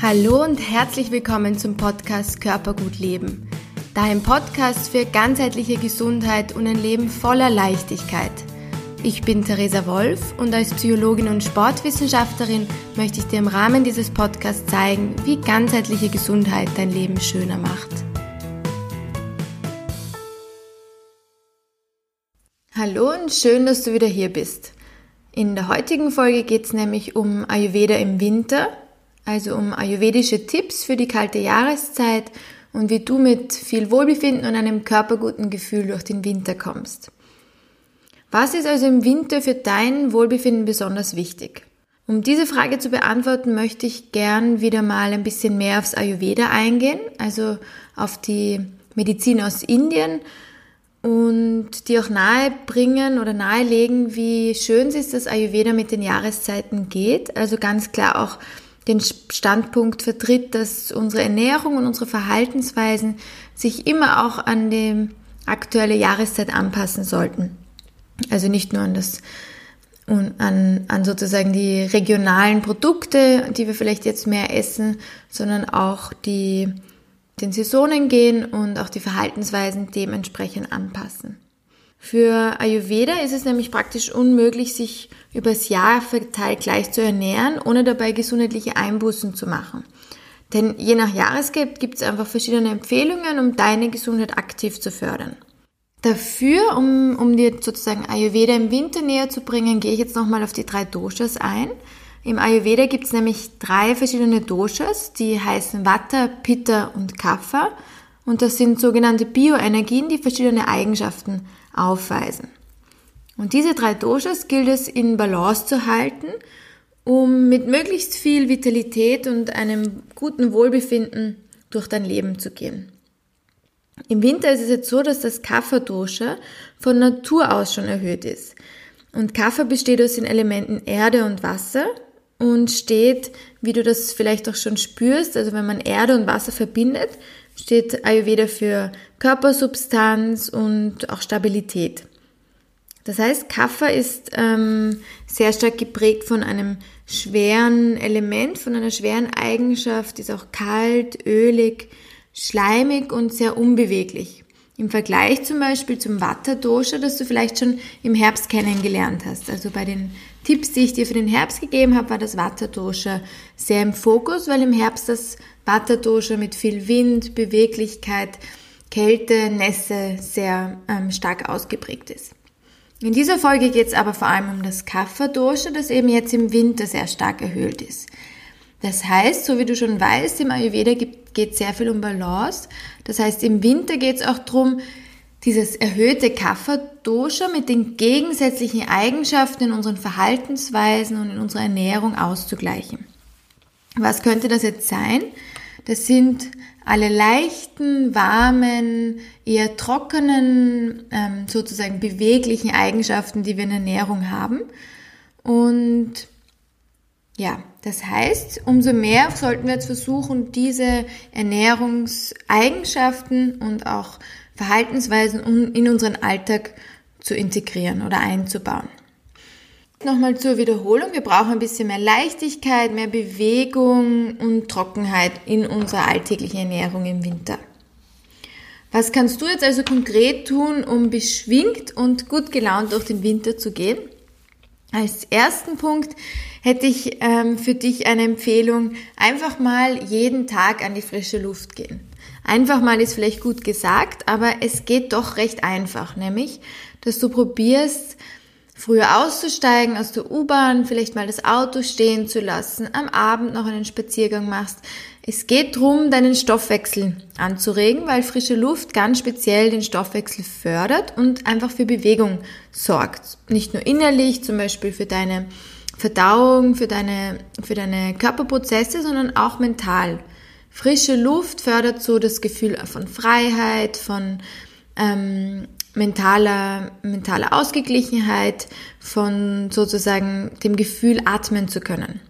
Hallo und herzlich willkommen zum Podcast Körpergut Leben. Dein Podcast für ganzheitliche Gesundheit und ein Leben voller Leichtigkeit. Ich bin Theresa Wolf und als Psychologin und Sportwissenschaftlerin möchte ich dir im Rahmen dieses Podcasts zeigen, wie ganzheitliche Gesundheit dein Leben schöner macht. Hallo und schön, dass du wieder hier bist. In der heutigen Folge geht es nämlich um Ayurveda im Winter also um ayurvedische Tipps für die kalte Jahreszeit und wie du mit viel Wohlbefinden und einem körperguten Gefühl durch den Winter kommst. Was ist also im Winter für dein Wohlbefinden besonders wichtig? Um diese Frage zu beantworten, möchte ich gern wieder mal ein bisschen mehr aufs Ayurveda eingehen, also auf die Medizin aus Indien und die auch nahe bringen oder nahelegen, wie schön es ist, dass Ayurveda mit den Jahreszeiten geht. Also ganz klar auch den Standpunkt vertritt, dass unsere Ernährung und unsere Verhaltensweisen sich immer auch an die aktuelle Jahreszeit anpassen sollten. Also nicht nur an das an, an sozusagen die regionalen Produkte, die wir vielleicht jetzt mehr essen, sondern auch die den Saisonen gehen und auch die Verhaltensweisen dementsprechend anpassen. Für Ayurveda ist es nämlich praktisch unmöglich, sich übers Jahr verteilt gleich zu ernähren, ohne dabei gesundheitliche Einbußen zu machen. Denn je nach Jahresgeld gibt es einfach verschiedene Empfehlungen, um deine Gesundheit aktiv zu fördern. Dafür, um, um dir sozusagen Ayurveda im Winter näher zu bringen, gehe ich jetzt nochmal auf die drei Doshas ein. Im Ayurveda gibt es nämlich drei verschiedene Doshas, die heißen Vata, Pitta und Kapha. Und das sind sogenannte Bioenergien, die verschiedene Eigenschaften aufweisen. Und diese drei Doshas gilt es in Balance zu halten, um mit möglichst viel Vitalität und einem guten Wohlbefinden durch dein Leben zu gehen. Im Winter ist es jetzt so, dass das Kapha-Dosha von Natur aus schon erhöht ist. Und Kapha besteht aus den Elementen Erde und Wasser und steht, wie du das vielleicht auch schon spürst, also wenn man Erde und Wasser verbindet, steht Ayurveda für Körpersubstanz und auch Stabilität. Das heißt, Kapha ist ähm, sehr stark geprägt von einem schweren Element, von einer schweren Eigenschaft, ist auch kalt, ölig, schleimig und sehr unbeweglich. Im Vergleich zum Beispiel zum Vata-Dosha, das du vielleicht schon im Herbst kennengelernt hast. Also bei den Tipps, die ich dir für den Herbst gegeben habe, war das Vata-Dosha sehr im Fokus, weil im Herbst das Vata-Dosha mit viel Wind, Beweglichkeit, Kälte, Nässe sehr ähm, stark ausgeprägt ist. In dieser Folge geht es aber vor allem um das Kapha-Dosha, das eben jetzt im Winter sehr stark erhöht ist. Das heißt, so wie du schon weißt, im Ayurveda geht sehr viel um Balance. Das heißt, im Winter geht es auch darum, dieses erhöhte Kapha-Dosha mit den gegensätzlichen Eigenschaften in unseren Verhaltensweisen und in unserer Ernährung auszugleichen. Was könnte das jetzt sein? Das sind alle leichten, warmen, eher trockenen, ähm, sozusagen beweglichen Eigenschaften, die wir in Ernährung haben. Und ja, das heißt, umso mehr sollten wir jetzt versuchen, diese Ernährungseigenschaften und auch Verhaltensweisen in unseren Alltag zu integrieren oder einzubauen. Nochmal zur Wiederholung. Wir brauchen ein bisschen mehr Leichtigkeit, mehr Bewegung und Trockenheit in unserer alltäglichen Ernährung im Winter. Was kannst du jetzt also konkret tun, um beschwingt und gut gelaunt durch den Winter zu gehen? Als ersten Punkt hätte ich ähm, für dich eine Empfehlung, einfach mal jeden Tag an die frische Luft gehen. Einfach mal ist vielleicht gut gesagt, aber es geht doch recht einfach, nämlich, dass du probierst, früher auszusteigen aus der U-Bahn, vielleicht mal das Auto stehen zu lassen, am Abend noch einen Spaziergang machst. Es geht darum, deinen Stoffwechsel anzuregen, weil frische Luft ganz speziell den Stoffwechsel fördert und einfach für Bewegung sorgt. Nicht nur innerlich, zum Beispiel für deine Verdauung, für deine, für deine Körperprozesse, sondern auch mental. Frische Luft fördert so das Gefühl von Freiheit, von ähm, mentaler, mentaler Ausgeglichenheit, von sozusagen dem Gefühl, atmen zu können.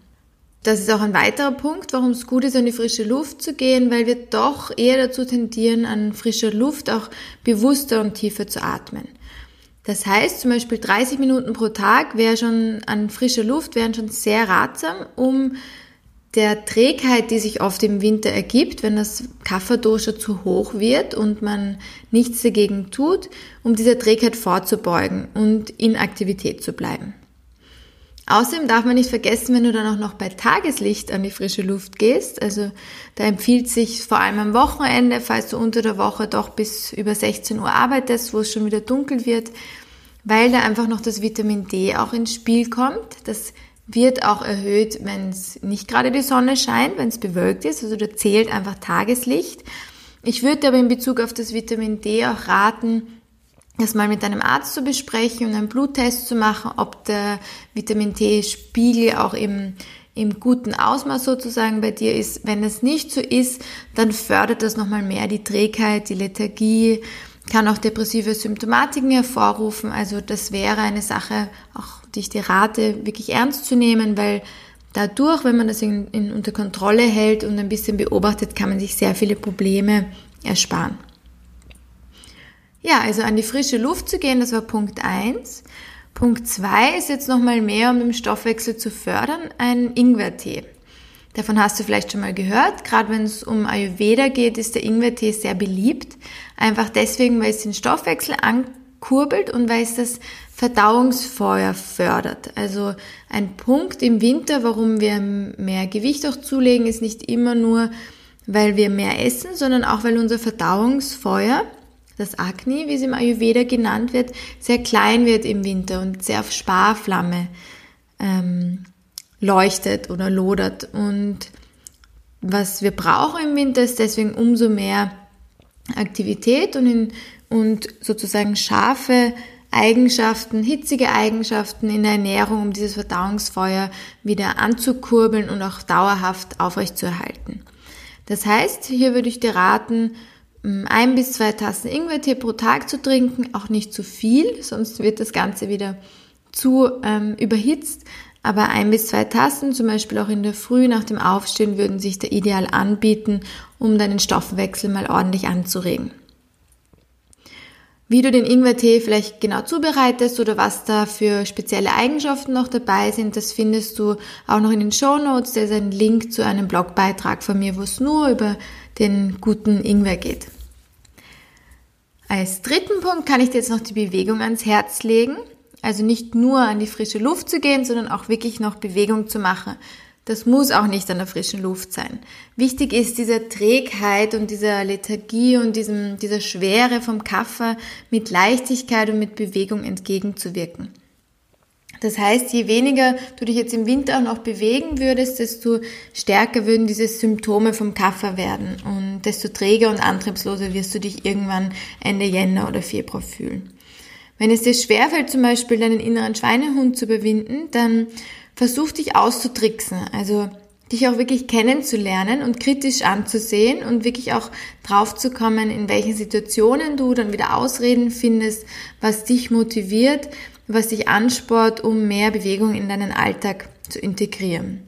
Das ist auch ein weiterer Punkt, warum es gut ist, an die frische Luft zu gehen, weil wir doch eher dazu tendieren, an frischer Luft auch bewusster und tiefer zu atmen. Das heißt, zum Beispiel 30 Minuten pro Tag wäre schon an frischer Luft wären schon sehr ratsam, um der Trägheit, die sich oft im Winter ergibt, wenn das Kafferdosha zu hoch wird und man nichts dagegen tut, um dieser Trägheit vorzubeugen und in Aktivität zu bleiben. Außerdem darf man nicht vergessen, wenn du dann auch noch bei Tageslicht an die frische Luft gehst, also da empfiehlt sich vor allem am Wochenende, falls du unter der Woche doch bis über 16 Uhr arbeitest, wo es schon wieder dunkel wird, weil da einfach noch das Vitamin D auch ins Spiel kommt. Das wird auch erhöht, wenn es nicht gerade die Sonne scheint, wenn es bewölkt ist, also da zählt einfach Tageslicht. Ich würde aber in Bezug auf das Vitamin D auch raten, das mal mit deinem Arzt zu besprechen und einen Bluttest zu machen, ob der Vitamin D-Spiegel auch im, im guten Ausmaß sozusagen bei dir ist. Wenn es nicht so ist, dann fördert das nochmal mehr die Trägheit, die Lethargie, kann auch depressive Symptomatiken hervorrufen. Also das wäre eine Sache, auch die ich dir rate, wirklich ernst zu nehmen, weil dadurch, wenn man das in, in unter Kontrolle hält und ein bisschen beobachtet, kann man sich sehr viele Probleme ersparen. Ja, also an die frische Luft zu gehen, das war Punkt eins. Punkt zwei ist jetzt nochmal mehr, um den Stoffwechsel zu fördern, ein Ingwertee. Davon hast du vielleicht schon mal gehört. Gerade wenn es um Ayurveda geht, ist der Ingwertee sehr beliebt. Einfach deswegen, weil es den Stoffwechsel ankurbelt und weil es das Verdauungsfeuer fördert. Also ein Punkt im Winter, warum wir mehr Gewicht auch zulegen, ist nicht immer nur, weil wir mehr essen, sondern auch, weil unser Verdauungsfeuer das Agni, wie es im Ayurveda genannt wird, sehr klein wird im Winter und sehr auf Sparflamme ähm, leuchtet oder lodert. Und was wir brauchen im Winter ist deswegen umso mehr Aktivität und, in, und sozusagen scharfe Eigenschaften, hitzige Eigenschaften in der Ernährung, um dieses Verdauungsfeuer wieder anzukurbeln und auch dauerhaft aufrechtzuerhalten. Das heißt, hier würde ich dir raten, ein bis zwei Tassen Ingwertee pro Tag zu trinken, auch nicht zu viel, sonst wird das Ganze wieder zu ähm, überhitzt. Aber ein bis zwei Tassen, zum Beispiel auch in der Früh nach dem Aufstehen, würden sich da ideal anbieten, um deinen Stoffwechsel mal ordentlich anzuregen. Wie du den Ingwertee vielleicht genau zubereitest oder was da für spezielle Eigenschaften noch dabei sind, das findest du auch noch in den Show Notes. Da ist ein Link zu einem Blogbeitrag von mir, wo es nur über den guten Ingwer geht. Als dritten Punkt kann ich dir jetzt noch die Bewegung ans Herz legen. Also nicht nur an die frische Luft zu gehen, sondern auch wirklich noch Bewegung zu machen. Das muss auch nicht an der frischen Luft sein. Wichtig ist dieser Trägheit und dieser Lethargie und diesem, dieser Schwere vom Kaffer mit Leichtigkeit und mit Bewegung entgegenzuwirken. Das heißt, je weniger du dich jetzt im Winter auch noch bewegen würdest, desto stärker würden diese Symptome vom Kaffer werden und desto träger und antriebsloser wirst du dich irgendwann Ende Jänner oder Februar fühlen. Wenn es dir schwerfällt, zum Beispiel deinen inneren Schweinehund zu überwinden, dann versuch dich auszutricksen, also dich auch wirklich kennenzulernen und kritisch anzusehen und wirklich auch draufzukommen, in welchen Situationen du dann wieder Ausreden findest, was dich motiviert, was dich ansport, um mehr Bewegung in deinen Alltag zu integrieren.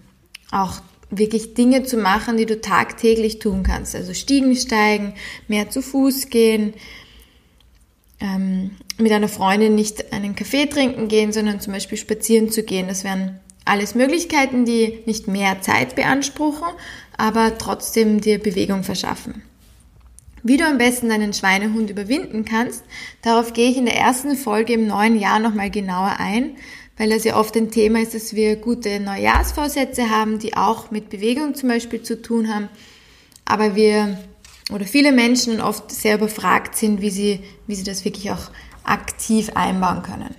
Auch wirklich Dinge zu machen, die du tagtäglich tun kannst. Also Stiegen steigen, mehr zu Fuß gehen, ähm, mit einer Freundin nicht einen Kaffee trinken gehen, sondern zum Beispiel spazieren zu gehen. Das wären alles Möglichkeiten, die nicht mehr Zeit beanspruchen, aber trotzdem dir Bewegung verschaffen. Wie du am besten deinen Schweinehund überwinden kannst, darauf gehe ich in der ersten Folge im neuen Jahr nochmal genauer ein, weil das ja oft ein Thema ist, dass wir gute Neujahrsvorsätze haben, die auch mit Bewegung zum Beispiel zu tun haben, aber wir oder viele Menschen oft sehr überfragt sind, wie sie, wie sie das wirklich auch aktiv einbauen können.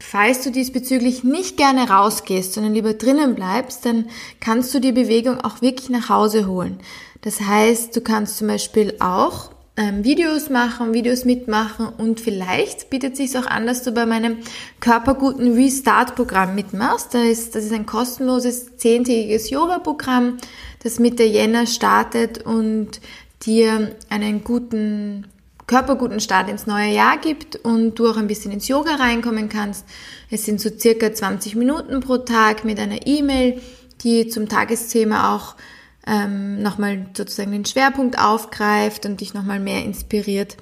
Falls du diesbezüglich nicht gerne rausgehst, sondern lieber drinnen bleibst, dann kannst du die Bewegung auch wirklich nach Hause holen. Das heißt, du kannst zum Beispiel auch ähm, Videos machen, Videos mitmachen und vielleicht bietet sich auch an, dass du bei meinem Körperguten Restart-Programm mitmachst. Das ist, das ist ein kostenloses zehntägiges Yoga-Programm, das Mitte Jänner startet und dir einen guten körperguten Start ins neue Jahr gibt und du auch ein bisschen ins Yoga reinkommen kannst. Es sind so circa 20 Minuten pro Tag mit einer E-Mail, die zum Tagesthema auch ähm, nochmal sozusagen den Schwerpunkt aufgreift und dich nochmal mehr inspiriert.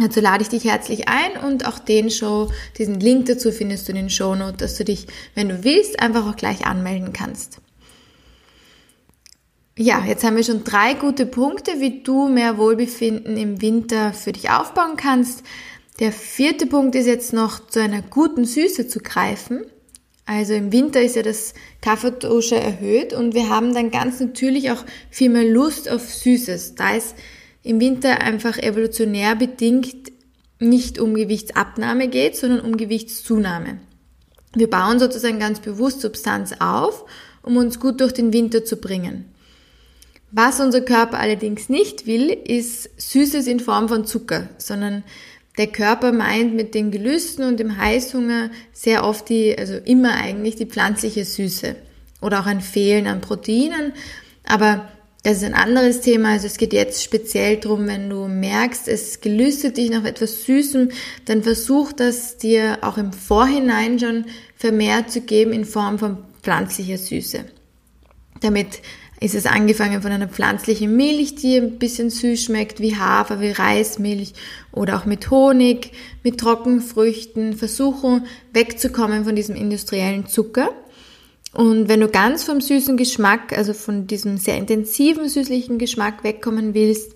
Dazu lade ich dich herzlich ein und auch den Show, diesen Link dazu findest du in den Show Notes, dass du dich, wenn du willst, einfach auch gleich anmelden kannst. Ja, jetzt haben wir schon drei gute Punkte, wie du mehr Wohlbefinden im Winter für dich aufbauen kannst. Der vierte Punkt ist jetzt noch zu einer guten Süße zu greifen. Also im Winter ist ja das Kaffeetosche erhöht und wir haben dann ganz natürlich auch viel mehr Lust auf Süßes, da es im Winter einfach evolutionär bedingt nicht um Gewichtsabnahme geht, sondern um Gewichtszunahme. Wir bauen sozusagen ganz bewusst Substanz auf, um uns gut durch den Winter zu bringen. Was unser Körper allerdings nicht will, ist Süßes in Form von Zucker, sondern der Körper meint mit den Gelüsten und dem Heißhunger sehr oft die, also immer eigentlich die pflanzliche Süße oder auch ein Fehlen an Proteinen. Aber das ist ein anderes Thema. Also es geht jetzt speziell darum, wenn du merkst, es gelüstet dich nach etwas Süßem, dann versuch das dir auch im Vorhinein schon vermehrt zu geben in Form von pflanzlicher Süße. Damit ist es angefangen von einer pflanzlichen Milch, die ein bisschen süß schmeckt, wie Hafer, wie Reismilch oder auch mit Honig, mit Trockenfrüchten. Versuchen wegzukommen von diesem industriellen Zucker. Und wenn du ganz vom süßen Geschmack, also von diesem sehr intensiven süßlichen Geschmack wegkommen willst,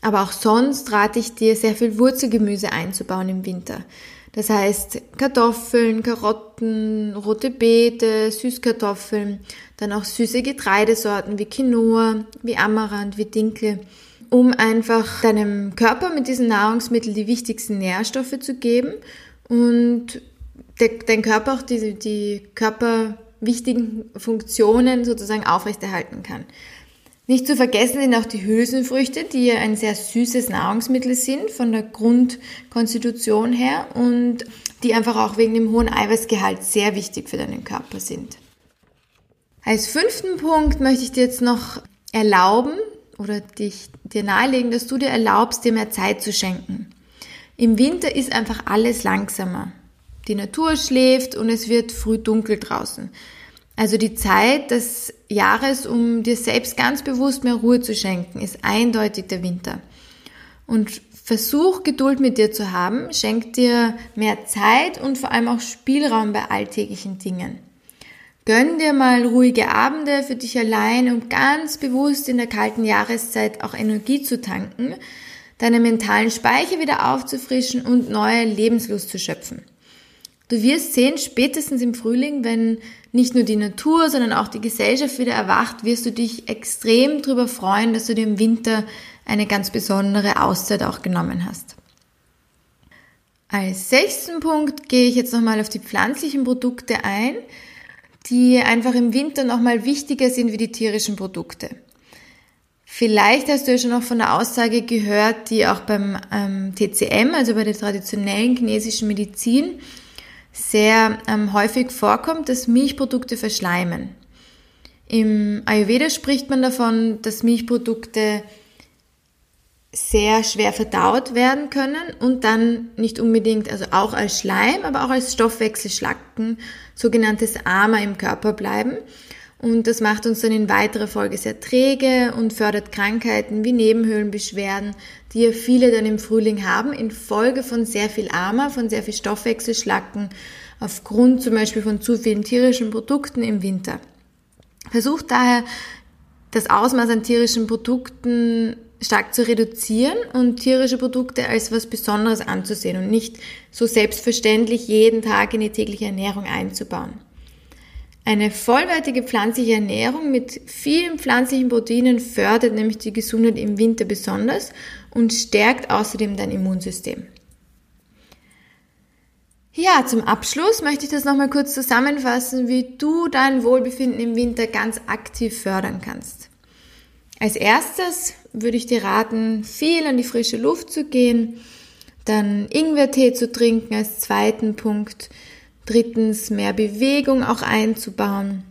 aber auch sonst rate ich dir, sehr viel Wurzelgemüse einzubauen im Winter. Das heißt Kartoffeln, Karotten, rote Beete, Süßkartoffeln, dann auch süße Getreidesorten wie Quinoa, wie Amaranth, wie Dinkel, um einfach deinem Körper mit diesen Nahrungsmitteln die wichtigsten Nährstoffe zu geben und dein Körper auch die, die körperwichtigen Funktionen sozusagen aufrechterhalten kann. Nicht zu vergessen sind auch die Hülsenfrüchte, die ein sehr süßes Nahrungsmittel sind von der Grundkonstitution her und die einfach auch wegen dem hohen Eiweißgehalt sehr wichtig für deinen Körper sind. Als fünften Punkt möchte ich dir jetzt noch erlauben oder dich, dir nahelegen, dass du dir erlaubst, dir mehr Zeit zu schenken. Im Winter ist einfach alles langsamer. Die Natur schläft und es wird früh dunkel draußen. Also die Zeit des Jahres, um dir selbst ganz bewusst mehr Ruhe zu schenken, ist eindeutig der Winter. Und versuch Geduld mit dir zu haben, schenk dir mehr Zeit und vor allem auch Spielraum bei alltäglichen Dingen. Gönn dir mal ruhige Abende für dich allein, um ganz bewusst in der kalten Jahreszeit auch Energie zu tanken, deine mentalen Speicher wieder aufzufrischen und neue Lebenslust zu schöpfen. Du wirst sehen, spätestens im Frühling, wenn nicht nur die Natur, sondern auch die Gesellschaft wieder erwacht, wirst du dich extrem darüber freuen, dass du dir im Winter eine ganz besondere Auszeit auch genommen hast. Als sechsten Punkt gehe ich jetzt nochmal auf die pflanzlichen Produkte ein, die einfach im Winter nochmal wichtiger sind wie die tierischen Produkte. Vielleicht hast du ja schon noch von der Aussage gehört, die auch beim ähm, TCM, also bei der traditionellen chinesischen Medizin, sehr ähm, häufig vorkommt, dass Milchprodukte verschleimen. Im Ayurveda spricht man davon, dass Milchprodukte sehr schwer verdaut werden können und dann nicht unbedingt, also auch als Schleim, aber auch als Stoffwechselschlacken, sogenanntes Ama im Körper bleiben. Und das macht uns dann in weiterer Folge sehr träge und fördert Krankheiten wie Nebenhöhlenbeschwerden, die ja viele dann im Frühling haben, infolge von sehr viel Ama, von sehr viel Stoffwechselschlacken, aufgrund zum Beispiel von zu vielen tierischen Produkten im Winter. Versucht daher, das Ausmaß an tierischen Produkten stark zu reduzieren und tierische Produkte als was Besonderes anzusehen und nicht so selbstverständlich jeden Tag in die tägliche Ernährung einzubauen. Eine vollwertige pflanzliche Ernährung mit vielen pflanzlichen Proteinen fördert nämlich die Gesundheit im Winter besonders und stärkt außerdem dein Immunsystem. Ja, zum Abschluss möchte ich das nochmal kurz zusammenfassen, wie du dein Wohlbefinden im Winter ganz aktiv fördern kannst. Als erstes würde ich dir raten, viel an die frische Luft zu gehen, dann Ingwertee zu trinken als zweiten Punkt, Drittens, mehr Bewegung auch einzubauen.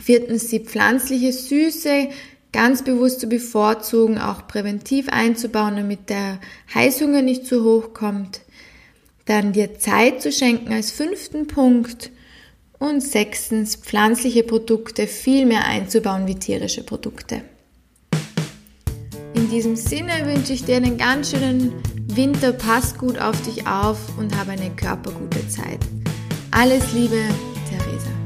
Viertens, die pflanzliche Süße ganz bewusst zu bevorzugen, auch präventiv einzubauen, damit der Heißhunger nicht zu hoch kommt. Dann dir Zeit zu schenken als fünften Punkt. Und sechstens, pflanzliche Produkte viel mehr einzubauen wie tierische Produkte. In diesem Sinne wünsche ich dir einen ganz schönen Winter, pass gut auf dich auf und habe eine körpergute Zeit. Alles Liebe, Theresa.